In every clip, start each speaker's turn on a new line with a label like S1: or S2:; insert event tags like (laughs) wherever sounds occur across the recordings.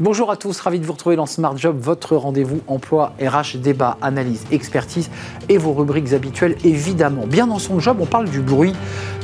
S1: Bonjour à tous, ravi de vous retrouver dans Smart Job, votre rendez-vous emploi, RH, débat, analyse, expertise et vos rubriques habituelles évidemment. Bien dans son job, on parle du bruit.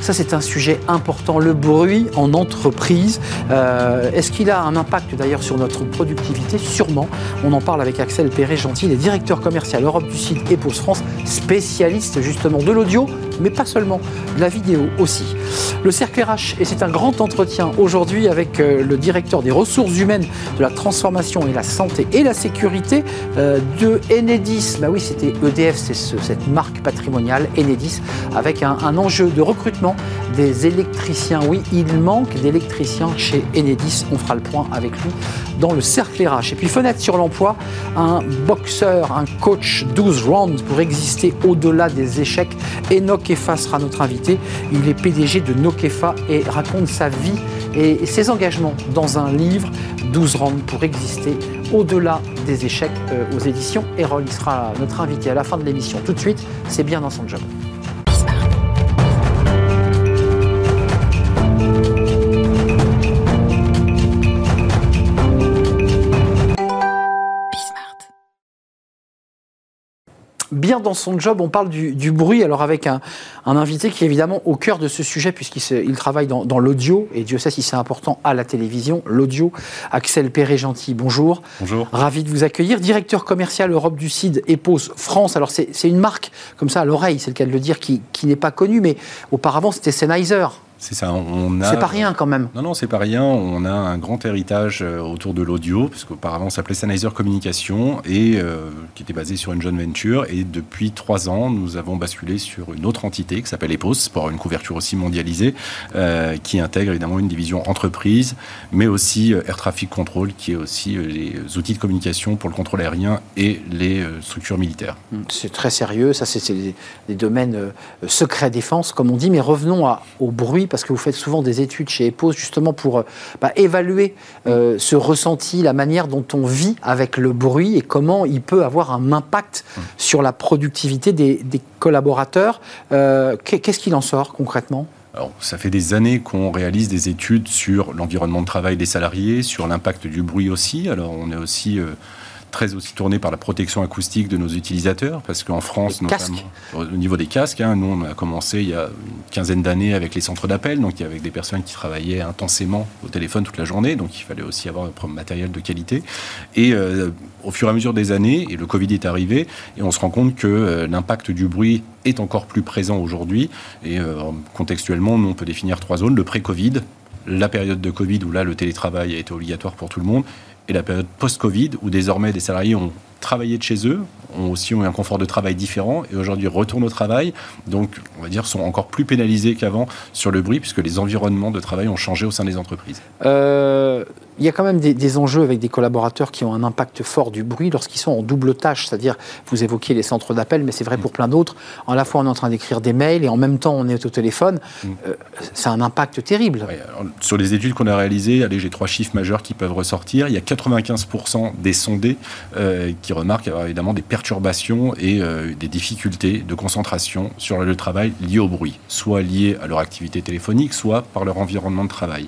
S1: Ça, c'est un sujet important, le bruit en entreprise. Euh, est-ce qu'il a un impact d'ailleurs sur notre productivité? Sûrement. On en parle avec Axel Perret-Gentil, les directeurs commercial Europe du Sud et France, spécialiste justement de l'audio, mais pas seulement, de la vidéo aussi. Le cercle RH, et c'est un grand entretien aujourd'hui avec euh, le directeur des ressources humaines de la transformation et la santé et la sécurité euh, de Enedis. Bah oui, c'était EDF, c'est cette marque patrimoniale Enedis, avec un, enjeu de recrutement des électriciens. Oui, il manque d'électriciens chez Enedis. On fera le point avec lui dans le cercle RH. Et puis fenêtre sur l'emploi, un boxeur, un coach 12 rounds pour exister au-delà des échecs. Enoch Efa sera notre invité. Il est PDG de Nokefa et raconte sa vie et ses engagements dans un livre 12 rounds pour exister au-delà des échecs euh, aux éditions Erol. Il sera notre invité à la fin de l'émission. Tout de suite, c'est bien dans son job. Bien dans son job. On parle du, bruit, alors avec un, invité qui est évidemment au cœur de ce sujet, puisqu'il travaille dans, l'audio, et Dieu sait si c'est important à la télévision, l'audio. Axel Perret-Gentil, bonjour.
S2: Bonjour.
S1: Ravi de vous accueillir. Directeur commercial Europe du CID, EPOS France. Alors, c'est une marque, comme ça, à l'oreille, c'est le cas de le dire, qui, qui n'est pas connue, mais auparavant, c'était Sennheiser.
S2: C'est ça. On
S1: a. C'est pas rien quand même.
S2: Non, non, c'est pas rien. On a un grand héritage euh, autour de l'audio, parce qu'auparavant, ça s'appelait Sennheiser Communication et euh, qui était basé sur une joint venture. Et depuis trois ans, nous avons basculé sur une autre entité qui s'appelle EPOS pour une couverture aussi mondialisée, euh, qui intègre évidemment une division entreprise, mais aussi Air Traffic Control, qui est aussi les outils de communication pour le contrôle aérien et les structures militaires.
S1: Hum, c'est très sérieux. Ça, c'est des, domaines secret défense, comme on dit. Mais revenons à, au bruit parce que vous faites souvent des études chez EPOS justement pour euh, bah, évaluer euh, ce ressenti, la manière dont on vit avec le bruit et comment il peut avoir un impact sur la productivité des, collaborateurs. Euh, qu'est-ce qu'il en sort concrètement?
S2: Alors, ça fait des années qu'on réalise des études sur l'environnement de travail des salariés, sur l'impact du bruit aussi. Alors, on est aussi très aussi tourné par la protection acoustique de nos utilisateurs, parce qu'en France, notamment, au niveau des casques, hein, nous, on a commencé il y a une quinzaine d'années avec les centres d'appel, donc il y avait des personnes qui travaillaient intensément au téléphone toute la journée, donc il fallait aussi avoir un matériel de qualité. Et euh, au fur et à mesure des années, et le Covid est arrivé, et on se rend compte que euh, l'impact du bruit est encore plus présent aujourd'hui. Et euh, contextuellement, nous, on peut définir trois zones. Le pré-Covid, la période de Covid où là, le télétravail a été obligatoire pour tout le monde, et la période post-Covid, où désormais des salariés ont travaillé de chez eux, ont aussi eu un confort de travail différent et aujourd'hui retournent au travail. Donc, on va dire, sont encore plus pénalisés qu'avant sur le bruit puisque les environnements de travail ont changé au sein des entreprises.
S1: Euh, il y a quand même des, enjeux avec des collaborateurs qui ont un impact fort du bruit lorsqu'ils sont en double tâche, c'est-à-dire, vous évoquiez les centres d'appel, mais c'est vrai pour plein d'autres. À la fois, on est en train d'écrire des mails et en même temps, on est au téléphone. Mm. Euh, c'est un impact terrible.
S2: sur les études qu'on a réalisées, allez, j'ai trois chiffres majeurs qui peuvent ressortir. Il y a 95% des sondés euh, qui remarquent évidemment des perturbations et euh, des difficultés de concentration sur le travail liées au bruit, soit liées à leur activité téléphonique, soit par leur environnement de travail.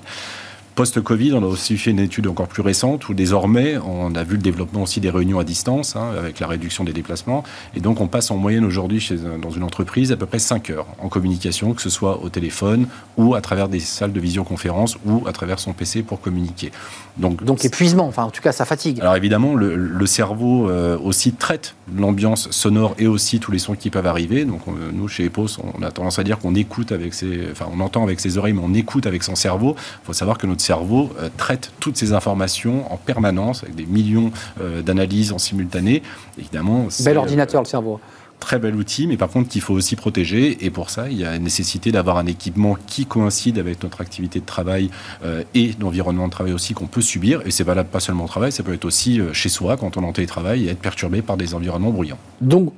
S2: Post-Covid, on a aussi fait une étude encore plus récente où désormais, on a vu le développement aussi des réunions à distance, hein, avec la réduction des déplacements. Et donc, on passe en moyenne aujourd'hui dans une entreprise à peu près 5 heures en communication, que ce soit au téléphone ou à travers des salles de visioconférence ou à travers son PC pour communiquer.
S1: Donc, donc épuisement, enfin en tout cas, ça fatigue.
S2: Alors évidemment, le, cerveau euh, aussi traite l'ambiance sonore et aussi tous les sons qui peuvent arriver. Donc nous, chez EPOS, on a tendance à dire qu'on écoute avec ses, enfin on entend avec ses oreilles, mais on écoute avec son cerveau. Il faut savoir que notre cerveau euh, traite toutes ces informations en permanence, avec des millions euh, d'analyses en simultané. Évidemment,
S1: bel ordinateur, le cerveau
S2: très bel outil, mais par contre qu'il faut aussi protéger. Et pour ça, il y a nécessité d'avoir un équipement qui coïncide avec notre activité de travail euh, et l'environnement de travail aussi qu'on peut subir. Et c'est valable pas seulement au travail, ça peut être aussi chez soi quand on est en télétravail et être perturbé par des environnements bruyants.
S1: Donc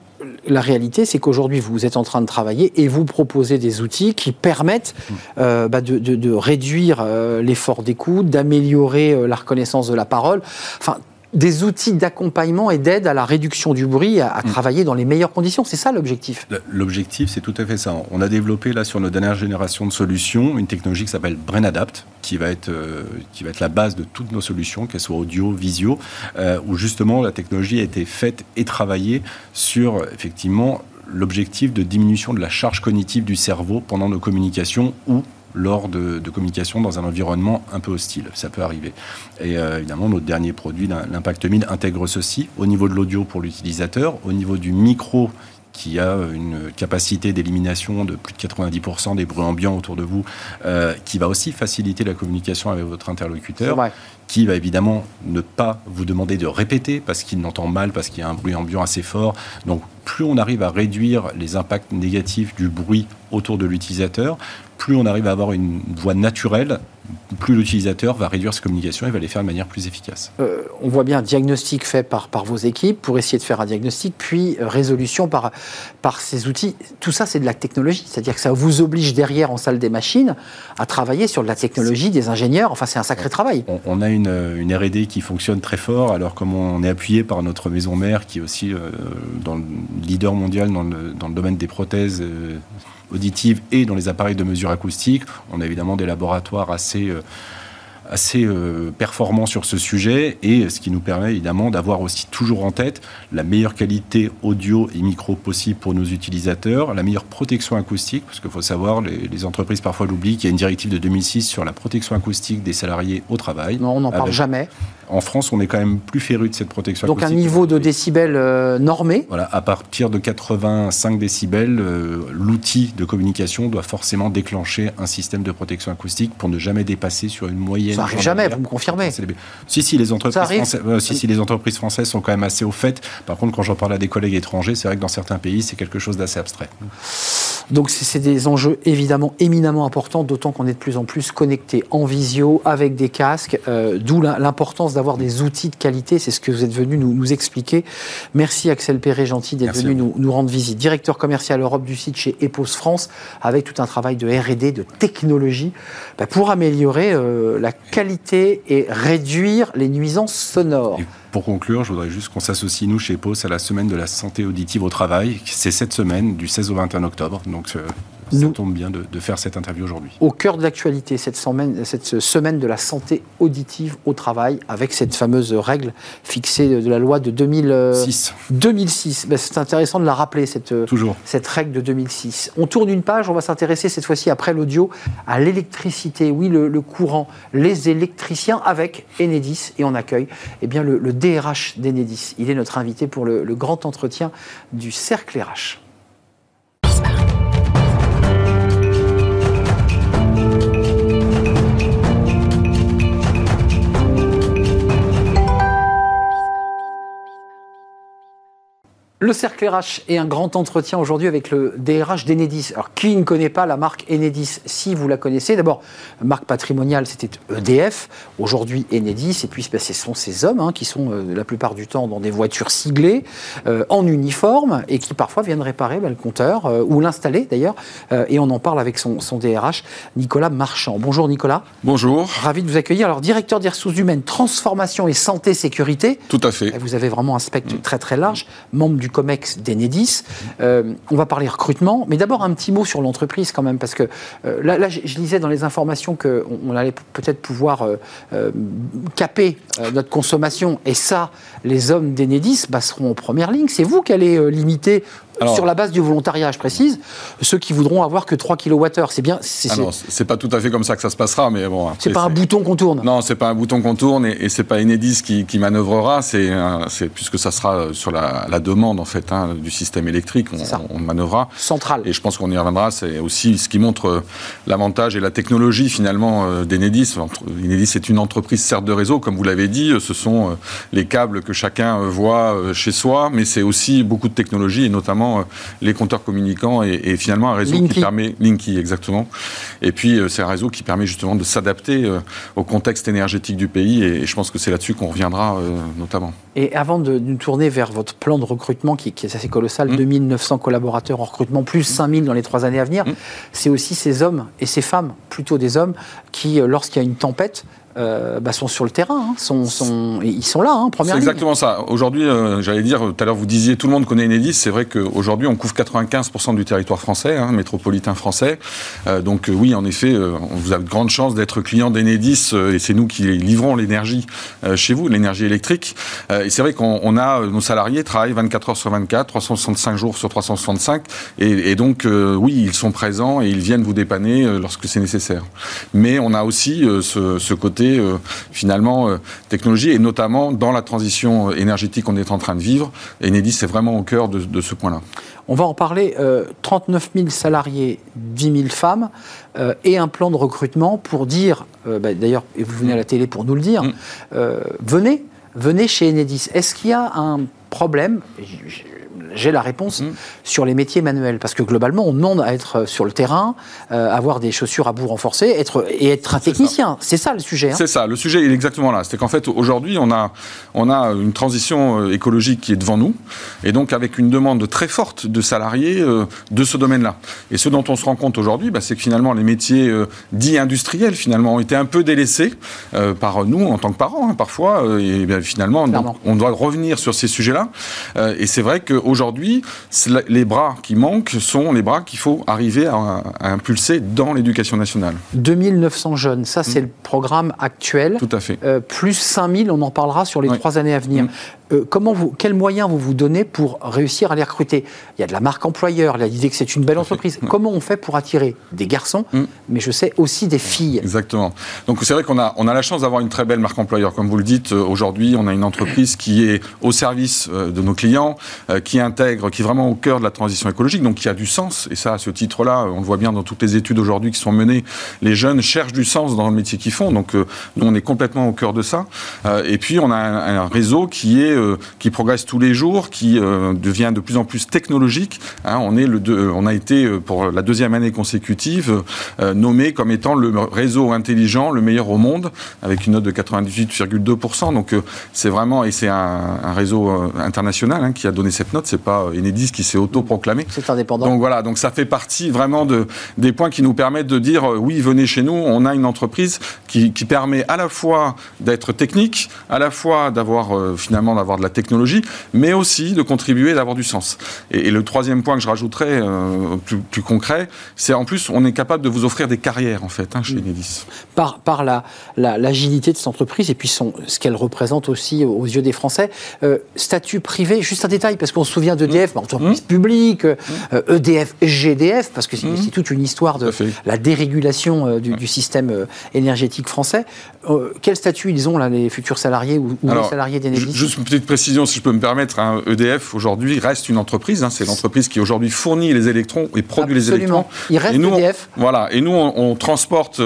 S1: la réalité, c'est qu'aujourd'hui, vous êtes en train de travailler et vous proposez des outils qui permettent euh, bah, de, réduire euh, l'effort d'écoute, d'améliorer euh, la reconnaissance de la parole. Des outils d'accompagnement et d'aide à la réduction du bruit, à, mm. travailler dans les meilleures conditions. C'est ça l'objectif
S2: L'objectif, c'est tout à fait ça. On a développé là sur nos dernières générations de solutions une technologie qui s'appelle BrainAdapt, qui va être euh, qui va être la base de toutes nos solutions, qu'elles soient audio, visio, euh, où justement la technologie a été faite et travaillée sur effectivement l'objectif de diminution de la charge cognitive du cerveau pendant nos communications ou lors de, communication dans un environnement un peu hostile. Ça peut arriver. Et euh, évidemment, notre dernier produit, l'Impact 1000, intègre ceci au niveau de l'audio pour l'utilisateur, au niveau du micro qui a une capacité d'élimination de plus de 90% des bruits ambiants autour de vous, euh, qui va aussi faciliter la communication avec votre interlocuteur, qui va évidemment ne pas vous demander de répéter parce qu'il n'entend mal, parce qu'il y a un bruit ambiant assez fort. Donc plus on arrive à réduire les impacts négatifs du bruit autour de l'utilisateur, plus on arrive à avoir une voix naturelle, plus l'utilisateur va réduire ses communications et va les faire de manière plus efficace.
S1: Euh, on voit bien un diagnostic fait par, par vos équipes pour essayer de faire un diagnostic, puis euh, résolution par, par ces outils. Tout ça, c'est de la technologie. C'est-à-dire que ça vous oblige derrière en salle des machines à travailler sur de la technologie, des ingénieurs. Enfin, c'est un sacré travail.
S2: On, a une, une RD qui fonctionne très fort. Alors, comme on est appuyé par notre maison mère, qui est aussi euh, dans le leader mondial dans le, dans le domaine des prothèses auditives et dans les appareils de mesure acoustique. On a évidemment des laboratoires assez euh, assez euh, performants sur ce sujet et ce qui nous permet évidemment d'avoir aussi toujours en tête la meilleure qualité audio et micro possible pour nos utilisateurs, la meilleure protection acoustique, parce qu'il faut savoir, les, les entreprises parfois l'oublient, qu'il y a une directive de 2006 sur la protection acoustique des salariés au travail.
S1: Non, on n'en parle jamais.
S2: En France, on est quand même plus féru de cette protection
S1: Donc un niveau de décibels euh, normé
S2: Voilà, à partir de 85 décibels, euh, l'outil de communication doit forcément déclencher un système de protection acoustique pour ne jamais dépasser sur une moyenne.
S1: Ça n'arrive jamais, vous me confirmez
S2: Si, si les, entreprises françaises, euh, si, si, les entreprises françaises sont quand même assez au fait. Par contre, quand j'en parle à des collègues étrangers, c'est vrai que dans certains pays, c'est quelque chose d'assez abstrait.
S1: Donc c'est des enjeux évidemment éminemment importants, d'autant qu'on est de plus en plus connecté en visio, avec des casques, d'où l'importance d'avoir des outils de qualité. C'est ce que vous êtes venu nous, nous expliquer. Merci Axel Perret, gentil d'être venu nous, nous, rendre visite. Directeur commercial Europe du site chez Epos France, avec tout un travail de R&D, de technologie, bah, pour améliorer euh, la qualité et réduire les nuisances sonores.
S2: Pour conclure, je voudrais juste qu'on s'associe, nous, chez POS, à la semaine de la santé auditive au travail. C'est cette semaine, du 16 au 21 octobre. Euh, ça tombe bien de, faire cette interview aujourd'hui.
S1: Au cœur de l'actualité, cette semaine, cette semaine de la santé auditive au travail, avec cette fameuse règle fixée de la loi de 2006. 2006. Ben, c'est intéressant de la rappeler, cette, cette règle de 2006. On tourne une page, on va s'intéresser cette fois-ci, après l'audio, à l'électricité. Oui, le, courant, les électriciens avec Enedis. Et on accueille eh bien, le, DRH d'Enedis. Il est notre invité pour le, le grand entretien du Cercle RH. Le cercle RH est un grand entretien aujourd'hui avec le DRH d'Enedis. Alors, qui ne connaît pas la marque Enedis? Si vous la connaissez, d'abord, marque patrimoniale, c'était EDF. Aujourd'hui, Enedis. Et puis, ben, ce sont ces hommes hein, qui sont euh, la plupart du temps dans des voitures siglées, euh, en uniforme, et qui parfois viennent réparer ben, le compteur, euh, ou l'installer d'ailleurs. et on en parle avec son, son, DRH, Nicolas Marchand. Bonjour Nicolas.
S3: Bonjour.
S1: Ravi de vous accueillir. Alors, directeur des ressources humaines, transformation et santé sécurité.
S3: Tout à fait.
S1: Vous avez vraiment un spectre très très large. Membre du COMEX d'Enedis. Euh, on va parler recrutement, mais d'abord un petit mot sur l'entreprise quand même, parce que euh, là, je, lisais dans les informations qu'on on allait peut-être pouvoir euh, caper notre consommation, et ça, les hommes d'Enedis bah, seront en première ligne. C'est vous qui allez limiter sur la base du volontariat, je précise, ceux qui voudront avoir que 3 kWh. C'est bien.
S3: Ah non, c'est pas tout à fait comme ça que ça se passera, mais bon.
S1: C'est pas un bouton qu'on tourne.
S3: Non, c'est pas un bouton qu'on tourne et, et c'est pas Enedis qui, qui manœuvrera. C'est puisque ça sera sur la, demande en fait hein, du système électrique, on, on, manœuvrera.
S1: Central.
S3: Et je pense qu'on y reviendra. C'est aussi ce qui montre euh, l'avantage et la technologie finalement euh, d'Enedis. Enedis est une entreprise certes de réseau, comme vous l'avez dit. Ce sont euh, les câbles que chacun voit chez soi, mais c'est aussi beaucoup de technologie et notamment euh, les compteurs communicants et, finalement un réseau qui permet Linky exactement. Et puis euh, c'est un réseau qui permet justement de s'adapter euh, au contexte énergétique du pays et, je pense que c'est là-dessus qu'on reviendra notamment.
S1: Et avant de nous tourner vers votre plan de recrutement qui, est assez colossal, 2900 mmh. collaborateurs en recrutement, plus 5000 mmh. dans les trois années à venir, mmh. c'est aussi ces hommes et ces femmes, plutôt des hommes, qui, lorsqu'il y a une tempête, euh, bah, sont sur le terrain, hein, sont, sont, ils sont là, hein, première
S3: C'est exactement ça. Aujourd'hui, euh, j'allais dire, tout à l'heure vous disiez tout le monde connaît Enedis, c'est vrai qu'aujourd'hui on couvre 95% du territoire français, hein, métropolitain français. Euh, donc oui, en effet, vous avez de grandes chances d'être client d'Enedis et c'est nous qui livrons l'énergie chez vous, l'énergie électrique. et c'est vrai qu'on a, nos salariés travaillent 24 heures sur 24, 365 jours sur 365 et, et donc oui, ils sont présents et ils viennent vous dépanner lorsque c'est nécessaire. Mais on a aussi ce, ce, côté finalement technologie et notamment dans la transition énergétique qu'on est en train de vivre. Enedis est vraiment au cœur de, de ce point-là.
S1: On va en parler. 39 000 salariés, 10 000 femmes, euh, et un plan de recrutement pour dire, euh, bah, d'ailleurs, et vous venez à la télé pour nous le dire, mm. euh, venez, venez chez Enedis. Est-ce qu'il y a un problème j'ai la réponse mmh. sur les métiers manuels. Parce que globalement, on demande à être sur le terrain, euh, avoir des chaussures à bout renforcées être, et être un technicien. C'est ça. le sujet. Hein.
S3: C'est ça. Le sujet est exactement là. C'est qu'en fait, aujourd'hui, on a, on a une transition euh, écologique qui est devant nous. Et donc, avec une demande très forte de salariés euh, de ce domaine-là. Et ce dont on se rend compte aujourd'hui, bah, c'est que finalement, les métiers dits industriels, finalement, ont été un peu délaissés par nous en tant que parents, hein, parfois. et bien, finalement, on doit revenir sur ces sujets-là. et c'est vrai qu'aujourd'hui, aujourd'hui, les bras qui manquent sont les bras qu'il faut arriver à, impulser dans l'éducation nationale.
S1: 2900 jeunes, ça c'est mmh. le programme actuel.
S3: Tout à fait.
S1: Euh, plus 5000, on en parlera sur les trois années à venir. Mmh. Euh, comment vous, quels moyens vous vous donnez pour réussir à les recruter? Il y a de la marque employeur, il a l'idée que c'est une belle entreprise. Comment on fait pour attirer des garçons, mmh. mais je sais aussi des filles?
S3: Exactement. Donc c'est vrai qu'on a, on a la chance d'avoir une très belle marque employeur. Comme vous le dites, euh, aujourd'hui, on a une entreprise qui est au service de nos clients, qui intègre, qui est vraiment au cœur de la transition écologique, donc qui a du sens. Et ça, à ce titre-là, on le voit bien dans toutes les études aujourd'hui qui sont menées, les jeunes cherchent du sens dans le métier qu'ils font. Donc euh, nous, on est complètement au cœur de ça. Euh, et puis, on a un, réseau qui est euh, qui progresse tous les jours, qui devient de plus en plus technologique. Hein. on est le on a été pour la deuxième année consécutive nommé comme étant le réseau intelligent le meilleur au monde, avec une note de 98,2%. Donc c'est vraiment et c'est un, un, réseau international hein, qui a donné cette note. C'est pas Enedis qui s'est autoproclamé.
S1: C'est indépendant.
S3: Donc voilà, donc ça fait partie vraiment de, des points qui nous permettent de dire euh, oui, venez chez nous, on a une entreprise qui, qui permet à la fois d'être technique, à la fois d'avoir euh, finalement d'avoir de la technologie, mais aussi de contribuer, d'avoir du sens. Et, le troisième point que je rajouterais, euh, plus, plus, concret, c'est en plus on est capable de vous offrir des carrières en fait hein, chez mm. Enedis.
S1: Par, par la, l'agilité de cette entreprise et puis son, ce qu'elle représente aussi aux yeux des Français. statut privé, juste un détail parce qu'on se souvient d'EDF EDF, entreprise mmh. publique, EDF, euh, e GDF, parce que c'est mmh. toute une histoire de la dérégulation euh, du, système euh, énergétique français. quel statut ils ont, là, les futurs salariés ou, les salariés d'Enedis?
S3: Juste une petite précision, si je peux me permettre. EDF, hein. e aujourd'hui, reste une entreprise. Hein. c'est l'entreprise qui, aujourd'hui, fournit les électrons et produit les électrons.
S1: Il reste EDF.
S3: voilà. Et nous, on, transporte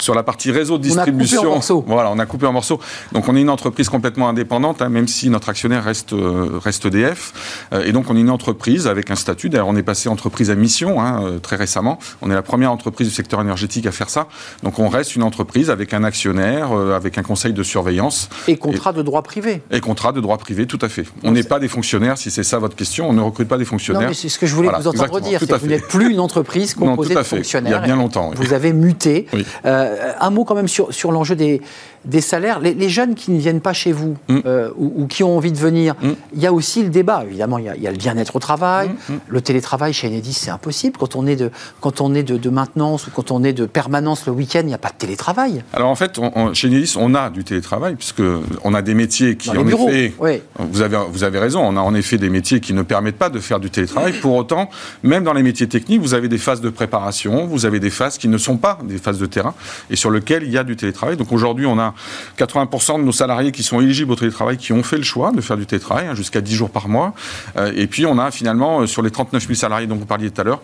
S3: sur la partie réseau de distribution. On a coupé en
S1: morceaux.
S3: Voilà, on a coupé en morceaux. Donc, on est une entreprise complètement indépendante, hein, même si notre actionnaire reste, reste EDF. et donc, on est une entreprise avec un statut. D'ailleurs, on est passé entreprise à mission hein, euh, très récemment. On est la première entreprise du secteur énergétique à faire ça. Donc, on reste une entreprise avec un actionnaire, euh, avec un conseil de surveillance.
S1: Et contrat de droit privé.
S3: Et contrat de droit privé, tout à fait. On n'est pas des fonctionnaires, si c'est ça votre question. On ne recrute pas des fonctionnaires. Non, mais
S1: c'est ce que je voulais vous entendre dire. vous n'êtes plus une entreprise composée de fonctionnaires.
S3: Il y a bien longtemps.
S1: Vous avez muté. Euh, un mot quand même sur, sur l'enjeu des des salaires. Les, jeunes qui ne viennent pas chez vous mm. euh, ou, qui ont envie de venir, mm. il y a aussi le débat. Évidemment, il y a, le bien-être au travail. Mm, le télétravail chez Enedis, c'est impossible. Quand on est, de, quand on est de, maintenance ou quand on est de permanence le week-end, il n'y a pas de télétravail.
S3: Alors en fait, chez Enedis, on a du télétravail puisque on a des métiers qui, en effet, vous, avez, vous avez raison, on a en effet des métiers qui ne permettent pas de faire du télétravail. Pour autant, même dans les métiers techniques, vous avez des phases de préparation, vous avez des phases qui ne sont pas des phases de terrain et sur lesquelles il y a du télétravail. Donc aujourd'hui, on a 80% de nos salariés qui sont éligibles au télétravail qui ont fait le choix de faire du télétravail, hein, jusqu'à 10 jours par mois. Euh, et puis on a finalement, euh, sur les 39 000 salariés dont vous parliez tout à l'heure,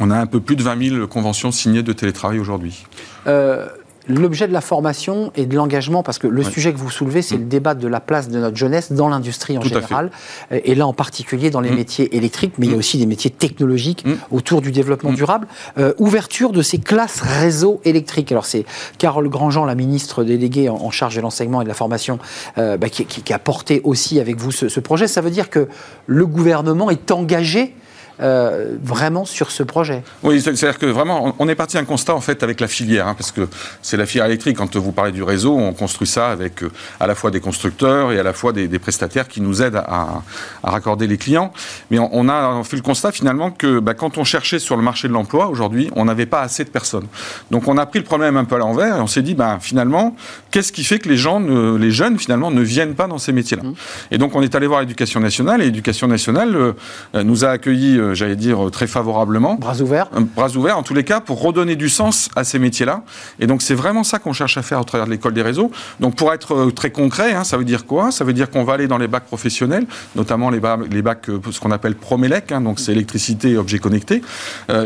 S3: on a un peu plus de 20 000 conventions signées de télétravail aujourd'hui.
S1: Euh, l'objet de la formation et de l'engagement, parce que le sujet que vous soulevez, c'est mm. le débat de la place de notre jeunesse dans l'industrie en général, et là en particulier dans les mm. métiers électriques, mais il y a mm. aussi des métiers technologiques autour du développement durable. Euh, ouverture de ces classes réseau électriques. Alors c'est Carole Grandjean, la ministre déléguée en, charge de l'enseignement et de la formation, euh, bah, qui, a porté aussi avec vous ce, ce projet. Ça veut dire que le gouvernement est engagé euh, vraiment sur ce projet.
S3: Oui, c'est-à-dire que vraiment, on est parti d'un constat en fait avec la filière, hein, parce que c'est la filière électrique. Quand vous parlez du réseau, on construit ça avec euh, à la fois des constructeurs et à la fois des, prestataires qui nous aident à, raccorder les clients. Mais on, a fait le constat finalement que bah, quand on cherchait sur le marché de l'emploi aujourd'hui, on n'avait pas assez de personnes. Donc on a pris le problème un peu à l'envers et on s'est dit, bah, finalement, qu'est-ce qui fait que les gens, les jeunes finalement, ne viennent pas dans ces métiers-là? Mmh. Et donc on est allé voir l'éducation nationale et l'éducation nationale euh, nous a accueillis euh, j'allais dire, très favorablement.
S1: Bras ouverts
S3: Bras ouverts, en tous les cas, pour redonner du sens à ces métiers-là. Et donc, c'est vraiment ça qu'on cherche à faire au travers de l'école des réseaux. Donc, pour être euh, très concret, hein, ça veut dire quoi? Ça veut dire qu'on va aller dans les bacs professionnels, notamment les, bacs, les bacs euh, ce qu'on appelle Promélec, hein, donc c'est électricité et objets connectés.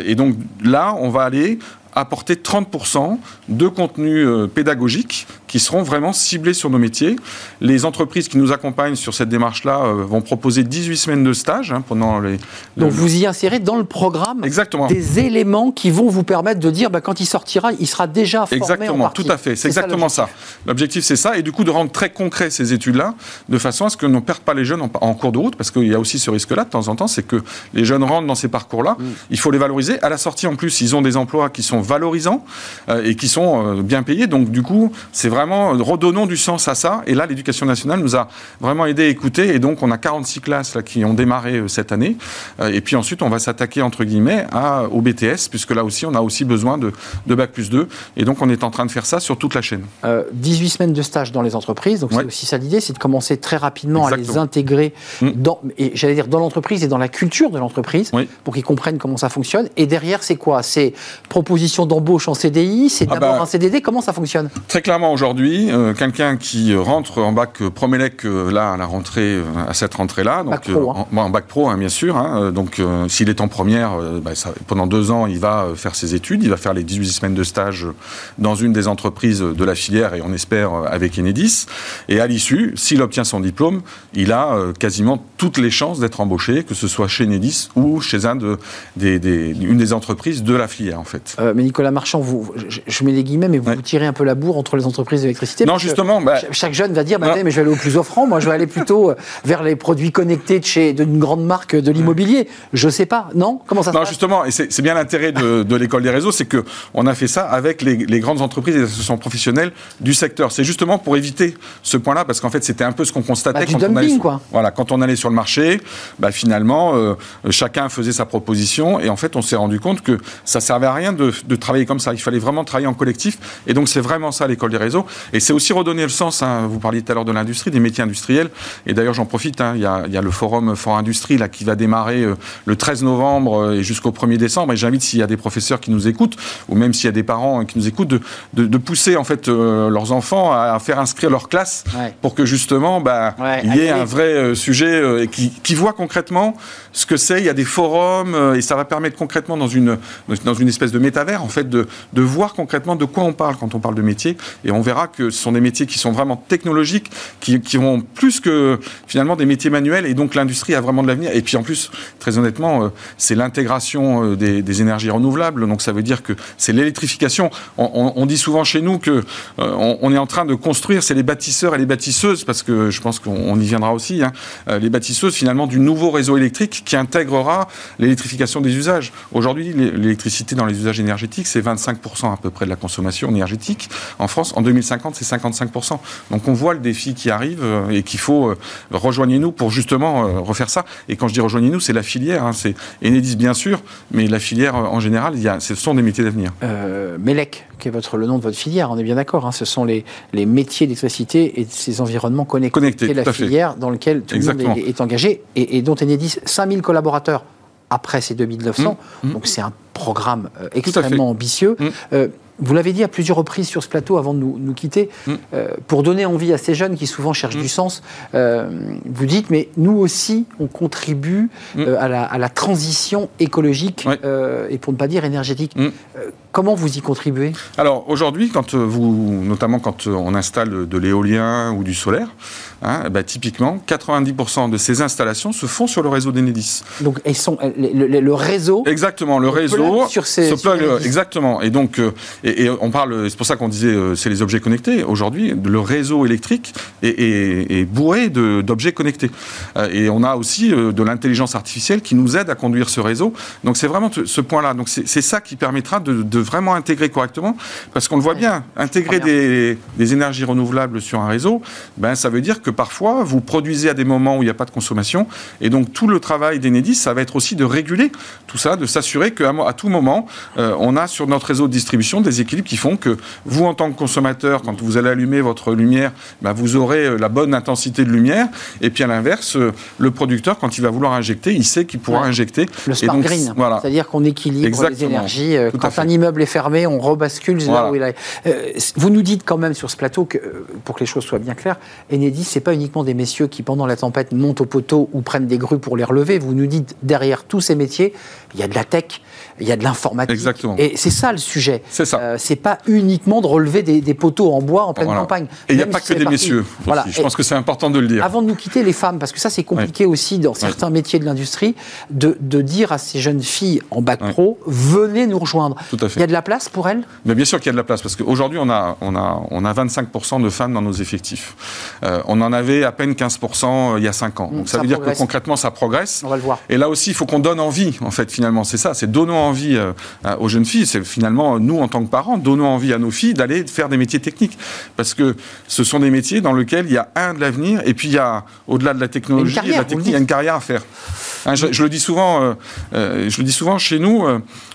S3: et donc, là, on va aller apporter 30% de contenus euh, pédagogiques qui seront vraiment ciblés sur nos métiers. Les entreprises qui nous accompagnent sur cette démarche-là euh, vont proposer 18 semaines de stage hein, pendant les...
S1: Donc vous y insérez dans le programme
S3: exactement.
S1: des éléments qui vont vous permettre de dire bah, quand il sortira, il sera déjà formé
S3: Exactement,
S1: en
S3: tout à fait. C'est exactement ça. L'objectif c'est ça et du coup de rendre très concret ces études-là de façon à ce que ne perde pas les jeunes en, cours de route parce qu'il y a aussi ce risque-là de temps en temps, c'est que les jeunes rentrent dans ces parcours-là. Mm. Il faut les valoriser. À la sortie en plus, ils ont des emplois qui sont valorisants euh, et qui sont euh, bien payés. Donc du coup, c'est vraiment euh, redonnons du sens à ça. Et là, l'éducation nationale nous a vraiment aidé à écouter. Et donc, on a 46 classes là, qui ont démarré cette année. et puis ensuite, on va s'attaquer entre guillemets à, au BTS, puisque là aussi, on a aussi besoin de, de bac plus 2. Et donc, on est en train de faire ça sur toute la chaîne.
S1: 18 semaines de stage dans les entreprises. Donc c'est aussi ça l'idée, c'est de commencer très rapidement à les intégrer mm. dans, et j'allais dire dans l'entreprise et dans la culture de l'entreprise, pour qu'ils comprennent comment ça fonctionne. Et derrière, c'est quoi? C'est proposition d'embauche en CDI C'est ah d'abord bah, un CDD Comment ça fonctionne?
S3: Très clairement, aujourd'hui, euh, quelqu'un qui rentre en bac euh, Promélec, euh, là, à la rentrée, à cette rentrée-là, donc, bac pro, hein. en, bac pro, hein, bien sûr, hein, donc s'il est en première, bah, pendant deux ans, il va faire ses études, il va faire les 18 semaines de stage dans une des entreprises de la filière, et on espère avec Enedis. Et à l'issue, s'il obtient son diplôme, il a quasiment toutes les chances d'être embauché, que ce soit chez Enedis ou chez un de, des, une des entreprises de la filière, en fait.
S1: Mais Nicolas Marchand, vous, je, mets les guillemets, mais vous, vous tirez un peu la bourre entre les entreprises d'électricité.
S3: Non, justement. Bah,
S1: chaque jeune va dire, bah, mais je vais aller au plus offrant. Moi, je vais aller plutôt euh, vers les produits connectés de chez d'une grande marque de l'immobilier. Je sais pas. Non? Comment ça se
S3: non, justement, et c'est bien l'intérêt de, l'école des réseaux, c'est que on a fait ça avec les, grandes entreprises et les associations professionnelles du secteur. C'est justement pour éviter ce point-là, parce qu'en fait, c'était un peu ce qu'on constatait
S1: bah, quand, on allait, quoi.
S3: Voilà, quand on allait sur le marché. Bah, finalement, euh, chacun faisait sa proposition, et en fait, on s'est rendu compte que ça servait à rien de, de travailler comme ça. Il fallait vraiment travailler en collectif. Et donc, c'est vraiment ça l'école des réseaux. Et c'est aussi redonner le sens. Hein. Vous parliez tout à l'heure de l'industrie, des métiers industriels. Et d'ailleurs, j'en profite. Hein. Il, y a, le forum Fort Industrie là, qui va démarrer euh, le 13 novembre euh, et jusqu'au 1er décembre. Et j'invite, s'il y a des professeurs qui nous écoutent, ou même s'il y a des parents qui nous écoutent, de, pousser en fait euh, leurs enfants à, faire inscrire leur classe pour que justement, bah, il y ait un vrai sujet qui, qui voit concrètement ce que c'est. Il y a des forums et ça va permettre concrètement dans une, dans une espèce de métavers, en fait, de, de voir concrètement de quoi on parle quand on parle de métier. Et on verra que ce sont des métiers qui sont vraiment technologiques, qui, qui vont plus que finalement des métiers manuels. Et donc l'industrie a vraiment de l'avenir. Et puis en plus, très honnêtement, euh, c'est l'intégration euh, des, énergies renouvelables. Donc ça veut dire que c'est l'électrification. On, dit souvent chez nous que euh, on, est en train de construire, c'est les bâtisseurs et les bâtisseuses, parce que je pense qu'on y viendra aussi, hein, les bâtisseuses finalement du nouveau réseau électrique qui intégrera l'électrification des usages. Aujourd'hui, l'électricité dans les usages énergétiques, c'est 25% à peu près de la consommation énergétique. En France, en 2050, c'est 55%. Donc on voit le défi qui arrive euh, et qu'il faut euh, rejoignez-nous pour justement euh, refaire ça. Et quand je dis rejoignez-nous, c'est la filière. Hein. c'est Enedis bien sûr, mais la filière en général, il y a, ce sont des métiers d'avenir.
S1: Euh, Melec, qui est votre, le nom de votre filière, on est bien d'accord. Hein. ce sont les, les métiers d'électricité et ces environnements connectés.
S3: Connectés,
S1: la filière dans lequel tout le monde est, engagé et, et dont Enedis 5000 collaborateurs après ces 2900. Mmh. Mmh. Donc c'est un programme extrêmement ambitieux. Mmh. Vous l'avez dit à plusieurs reprises sur ce plateau avant de nous, quitter, mm. euh, pour donner envie à ces jeunes qui souvent cherchent mm. du sens, euh, vous dites, mais nous aussi, on contribue mm. euh, à, la, transition écologique et pour ne pas dire énergétique. comment vous y contribuez?
S3: Alors aujourd'hui, quand vous, notamment quand on installe de l'éolien ou du solaire, hein, bah, typiquement, 90% de ces installations se font sur le réseau d'Enedis.
S1: Donc, elles sont, le, réseau
S3: Exactement, le réseau
S1: sur ces,
S3: exactement. Et donc, Et, on parle, c'est pour ça qu'on disait, c'est les objets connectés. Aujourd'hui, le réseau électrique est, bourré d'objets connectés. et on a aussi de l'intelligence artificielle qui nous aide à conduire ce réseau. Donc c'est vraiment ce point-là. Donc c'est ça qui permettra de, vraiment intégrer correctement, parce qu'on le voit bien, intégrer des, des, énergies renouvelables sur un réseau, ben ça veut dire que parfois vous produisez à des moments où il n'y a pas de consommation, et donc tout le travail d'Enedis, ça va être aussi de réguler tout ça, de s'assurer qu'à à tout moment, euh, on a sur notre réseau de distribution des équilibres qui font que vous, en tant que consommateur, quand vous allez allumer votre lumière, ben vous aurez euh, la bonne intensité de lumière, et puis à l'inverse, euh, le producteur, quand il va vouloir injecter, il sait qu'il pourra injecter.
S1: Le smart green, voilà. c'est-à-dire qu'on équilibre les énergies. Quand un immeuble est fermé, on rebascule là où il est. vous nous dites quand même sur ce plateau que, pour que les choses soient bien claires, Enedis, c'est pas uniquement des messieurs qui, pendant la tempête, montent au poteau ou prennent des grues pour les relever. Vous nous dites, derrière tous ces métiers, il y a de la tech, il y a de l'informatique.
S3: Exactement.
S1: Et c'est ça le sujet.
S3: C'est ça.
S1: Euh, c'est pas uniquement de relever des, poteaux en bois en pleine campagne.
S3: Et il n'y a pas que des messieurs. Voilà. Je pense que c'est important de le dire.
S1: Avant de nous quitter, les femmes, parce que ça c'est compliqué aussi dans certains métiers de l'industrie, de, dire à ces jeunes filles en bac pro, venez nous rejoindre.
S3: Tout à fait.
S1: Il y a de la place pour elles?
S3: Mais bien sûr qu'il y a de la place, parce qu'aujourd'hui on a, on, a, on a 25% de femmes dans nos effectifs. Euh, on en avait à peine 15% euh, il y a 5 ans. Donc ça, veut dire que concrètement ça progresse.
S1: On va le voir.
S3: Et là aussi il faut qu'on donne envie, en fait, finalement. C'est ça, c'est donnons envie euh, aux jeunes filles. C'est finalement, nous, en tant que parents, donnons envie à nos filles d'aller faire des métiers techniques. Parce que ce sont des métiers dans lesquels il y a, un, de l'avenir, et puis il y a, au-delà de la technologie et de la technique, il y a une carrière à faire. Hein, je, le dis souvent, euh, euh, je le dis souvent chez nous,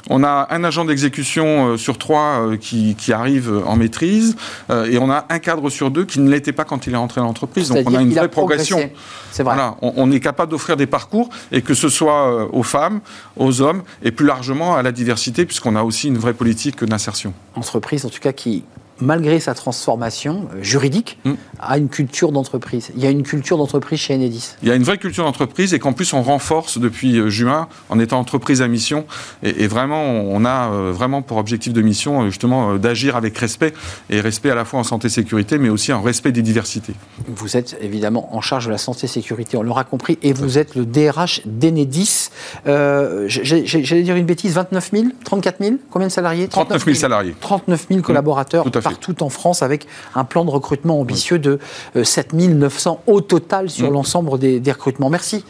S3: on a un agent d'exécution sur trois qui, arrive en maîtrise, et on a un cadre sur deux qui ne l'était pas quand il est rentré dans l'entreprise. Donc on a une vraie progression.
S1: C'est vrai.
S3: on, on, est capable d'offrir des parcours, et que ce soit aux femmes, aux hommes, et plus largement à la diversité, puisqu'on a aussi une vraie politique d'insertion.
S1: Entreprise, en tout cas, qui malgré sa transformation euh, juridique, mm. a une culture d'entreprise. Il y a une culture d'entreprise chez Enedis.
S3: Il y a une vraie culture d'entreprise et qu'en plus on renforce depuis euh, juin en étant entreprise à mission. Et, vraiment, on a euh, vraiment pour objectif de mission justement d'agir avec respect et respect à la fois en santé sécurité, mais aussi en respect des diversités.
S1: Vous êtes évidemment en charge de la santé sécurité, on l'aura compris, et vous êtes le DRH d'Enedis. J'allais dire une bêtise, 29 000, 34 000, combien de salariés?
S3: 39 000 salariés.
S1: 39 000 collaborateurs.
S3: Tout à fait
S1: tout en France avec un plan de recrutement ambitieux de 7900 euh, au total sur mm. l'ensemble des, recrutements. Merci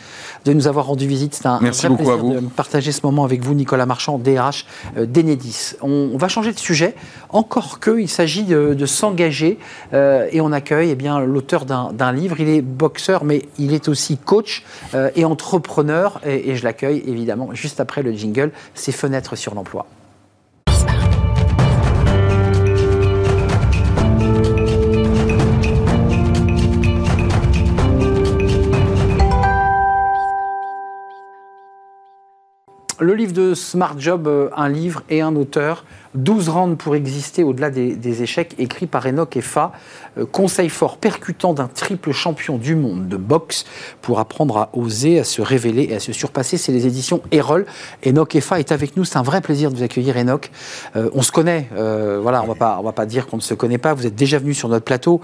S1: de nous avoir rendu visite.
S3: C'est un, Merci vrai plaisir
S1: de partager ce moment avec vous, Nicolas Marchand, DRH euh, d'Enedis. On, va changer de sujet, encore que il s'agit de, s'engager euh, et on accueille eh bien l'auteur d'un livre. Il est boxeur, mais il est aussi coach et entrepreneur. Et, et je l'accueille évidemment juste après le jingle. Ses fenêtres sur l'emploi. Le livre de Smart Job, euh, un livre et un auteur. 12 rounds pour exister au-delà des, échecs, écrit par Enoch Effa. Euh, conseil fort percutant d'un triple champion du monde de boxe pour apprendre à oser, à se révéler et à se surpasser. C'est les éditions Erol. Enoch Effa est avec nous. C'est un vrai plaisir de vous accueillir, Enoch. Euh, on se connaît. Voilà, on on va pas dire qu'on ne se connaît pas. Vous êtes déjà venu sur notre plateau.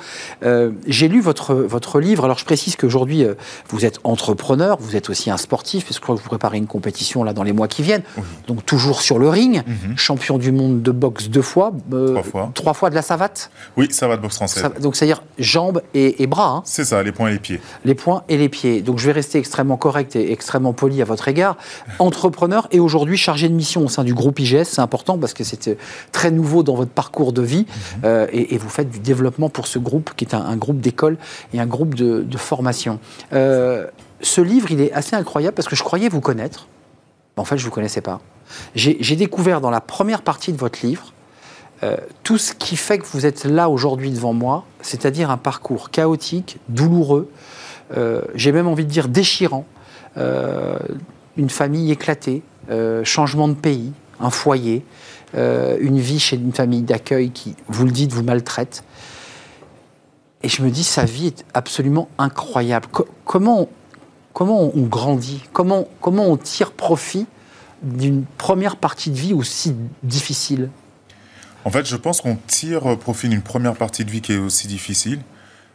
S1: J'ai lu votre, votre livre. Alors, je précise qu'aujourd'hui, vous êtes entrepreneur. Vous êtes aussi un sportif, parce que je crois que vous préparez une compétition là dans les mois qui viennent. Donc, toujours sur le ring. Mhm. Champion du monde de boxe deux fois.
S4: trois fois.
S1: Trois fois de la savate
S4: Oui, savate boxe française.
S1: donc, c'est-à-dire jambes et, bras. Hein.
S4: C'est ça, les poings et les pieds.
S1: Les poings et les pieds. Donc, je vais rester extrêmement correct et extrêmement poli à votre égard. (laughs) Entrepreneur et aujourd'hui chargé de mission au sein du groupe IGS. C'est important parce que c'est très nouveau dans votre parcours de vie. Mhm. Euh, et, vous faites du développement pour ce groupe qui est un, groupe d'école et un groupe de, formation. Euh, ce livre, il est assez incroyable parce que je croyais vous connaître. En fait, je ne vous connaissais pas. J'ai découvert dans la première partie de votre livre euh, tout ce qui fait que vous êtes là aujourd'hui devant moi, c'est-à-dire un parcours chaotique, douloureux, euh, j'ai même envie de dire déchirant, euh, une famille éclatée, changement de pays, un foyer, une vie chez une famille d'accueil qui, vous le dites, vous maltraite. Et je me dis, sa vie est absolument incroyable. comment, comment on grandit comment, comment on tire profit d'une première partie de vie aussi difficile
S4: En fait, je pense qu'on tire profit d'une première partie de vie qui est aussi difficile.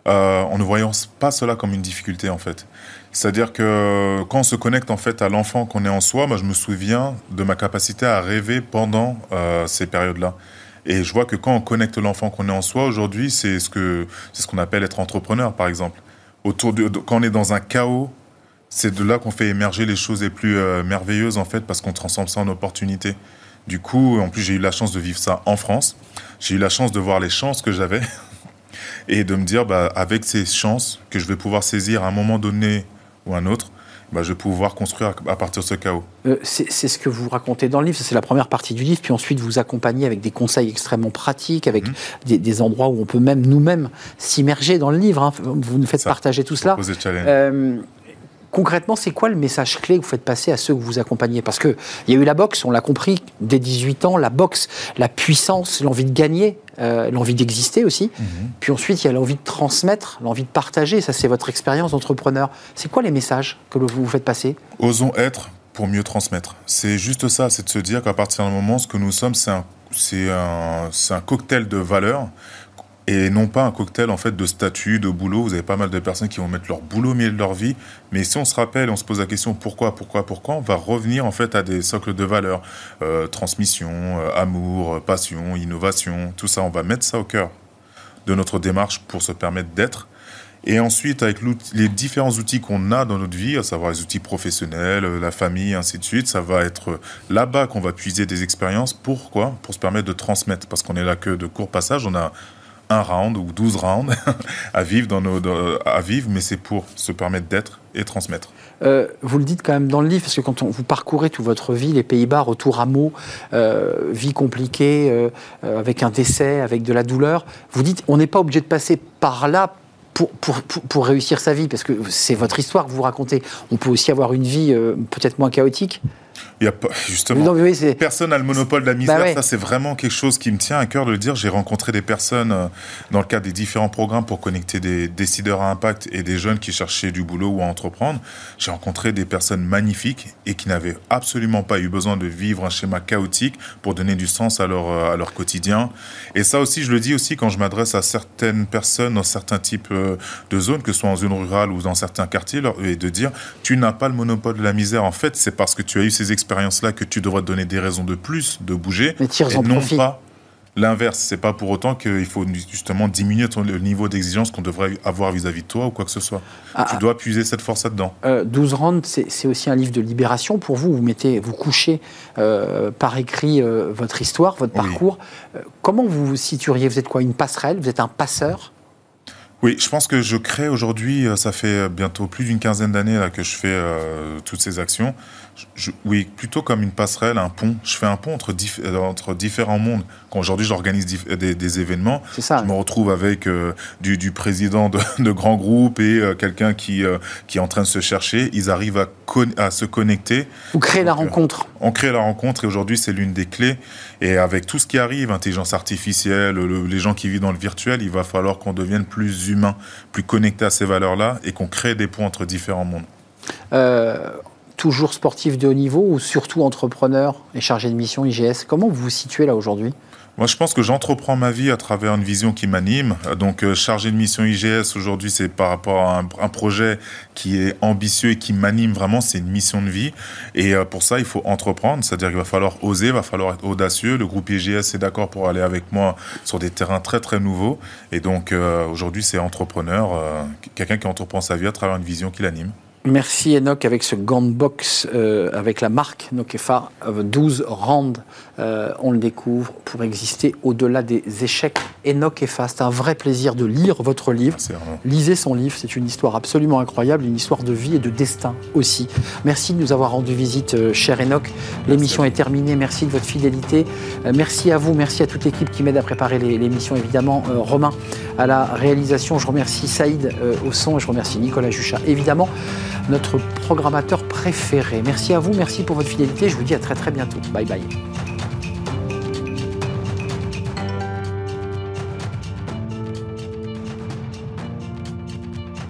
S4: Euh, en ne voyant pas cela comme une difficulté en fait. C'est-à-dire que quand on se connecte en fait à l'enfant qu'on est en soi, moi je me souviens de ma capacité à rêver pendant euh, ces périodes-là. Et je vois que quand on connecte l'enfant qu'on est en soi aujourd'hui, c'est ce que ce qu'on appelle être entrepreneur, par exemple. Autour de, quand on est dans un chaos, c'est de là qu'on fait émerger les choses les plus euh, merveilleuses en fait, parce qu'on transforme ça en opportunité. Du coup, en plus, j'ai eu la chance de vivre ça en France. J'ai eu la chance de voir les chances que j'avais (laughs) et de me dire, bah, avec ces chances que je vais pouvoir saisir à un moment donné ou un autre, bah, je vais pouvoir construire à partir de ce chaos.
S1: Euh, c'est ce que vous racontez dans le livre, c'est la première partie du livre, puis ensuite vous accompagnez avec des conseils extrêmement pratiques, avec mhm. des, endroits où on peut même nous-mêmes s'immerger dans le livre. Hein. Vous nous faites partager tout cela. Euh, concrètement, c'est quoi le message clé que vous faites passer à ceux que vous accompagnez? Parce qu'il y a eu la boxe, on l'a compris, dès 18 ans, la boxe, la puissance, l'envie de gagner, euh, l'envie d'exister aussi. Mhm. Puis ensuite, il y a l'envie de transmettre, l'envie de partager. Ça, c'est votre expérience d'entrepreneur. C'est quoi les messages que vous vous faites passer?
S4: Osons être pour mieux transmettre. C'est juste ça, c'est de se dire qu'à partir d'un moment, ce que nous sommes, c'est un, un cocktail de valeurs et non pas un cocktail en fait de statut, de boulot. Vous avez pas mal de personnes qui vont mettre leur boulot au milieu de leur vie, mais si on se rappelle, on se pose la question pourquoi, pourquoi, pourquoi, on va revenir en fait à des socles de valeurs, euh, transmission, euh, amour, passion, innovation, tout ça. On va mettre ça au cœur de notre démarche pour se permettre d'être. Et ensuite, avec les différents outils qu'on a dans notre vie, à savoir les outils professionnels, la famille, ainsi de suite, ça va être là-bas qu'on va puiser des expériences. Pourquoi? Pour se permettre de transmettre. Parce qu'on est là que de court passage. On a un round ou 12 rounds (laughs) à vivre, mais c'est pour se permettre d'être et transmettre.
S1: Euh, vous le dites quand même dans le livre, parce que quand vous parcourez toute votre vie, les Pays-Bas, retour à mots, euh, vie compliquée, euh, avec un décès, avec de la douleur, vous dites on n'est pas obligé de passer par là pour, pour, réussir sa vie, parce que c'est votre histoire que vous racontez. On peut aussi avoir une vie peut-être moins chaotique.
S4: Il y a pas, justement, personne n'a le monopole de la misère. Bah ça, c'est vraiment quelque chose qui me tient à cœur de le dire. J'ai rencontré des personnes euh, dans le cadre des différents programmes pour connecter des décideurs à impact et des jeunes qui cherchaient du boulot ou à entreprendre. J'ai rencontré des personnes magnifiques et qui n'avaient absolument pas eu besoin de vivre un schéma chaotique pour donner du sens à leur, euh, à leur quotidien. Et ça aussi, je le dis aussi quand je m'adresse à certaines personnes dans certains types euh, de zones, que ce soit en zone rurale ou dans certains quartiers, et de dire, tu n'as pas le monopole de la misère. En fait, c'est parce que tu as eu ces expériences expérience-là que tu devrais te donner des raisons de plus de bouger.
S1: Et non pas
S4: l'inverse. C'est pas pour autant qu'il faut justement diminuer ton, le niveau d'exigence qu'on devrait avoir vis-à-vis de toi ou quoi que ce soit. Ah, tu dois puiser cette force là-dedans.
S1: Euh, 12 rounds, c'est aussi un livre de libération pour vous. Vous mettez, vous couchez euh, par écrit euh, votre histoire, votre parcours. Euh, comment vous vous situeriez? Vous êtes quoi? Une passerelle? Vous êtes un passeur?
S4: Oui, je pense que je crée aujourd'hui, ça fait bientôt plus d'une quinzaine d'années que je fais toutes ces actions oui, plutôt comme une passerelle, un pont. Je fais un pont entre, euh, entre différents mondes. Quand aujourd'hui j'organise des, événements, je me retrouve avec euh, du, président (laughs) de, grands groupes et euh, quelqu'un qui, qui est en train de se chercher. Ils arrivent à, à se connecter.
S1: Vous créez la rencontre.
S4: On crée la rencontre et aujourd'hui c'est l'une des clés. Et avec tout ce qui arrive, intelligence artificielle, les gens qui vivent dans le virtuel, il va falloir qu'on devienne plus humain, plus connecté à ces valeurs-là et qu'on crée des ponts entre différents mondes.
S1: Toujours sportif de haut niveau ou surtout entrepreneur et chargé de mission IGS Comment vous vous situez là aujourd'hui?
S4: Moi, je pense que j'entreprends ma vie à travers une vision qui m'anime. Donc, euh, chargé de mission IGS aujourd'hui, c'est par rapport à un, projet qui est ambitieux et qui m'anime vraiment. C'est une mission de vie. Et euh, pour ça, il faut entreprendre. C'est-à-dire qu'il va falloir oser, il va falloir être audacieux. Le groupe IGS est d'accord pour aller avec moi sur des terrains très, très nouveaux. Et donc, euh, aujourd'hui, c'est entrepreneur, quelqu'un qui entreprend sa vie à travers une vision qui l'anime.
S1: Merci Enoch avec ce gant box euh, avec la marque Nokefa 12 euh, rounds. Euh, on le découvre pour exister au-delà des échecs. Enoch Efa, c'est un vrai plaisir de lire votre livre. Lisez son livre, c'est une histoire absolument incroyable, une histoire de vie et de destin aussi. Merci de nous avoir rendu visite, cher Enoch. L'émission est terminée. Merci de votre fidélité. merci à vous, merci à toute l'équipe qui m'aide à préparer l'émission, évidemment. Romain à la réalisation. Je remercie Saïd au son et je remercie Nicolas Juchat, évidemment notre programmateur préféré. Merci à vous, merci pour votre fidélité. Je vous dis à très très bientôt. Bye bye.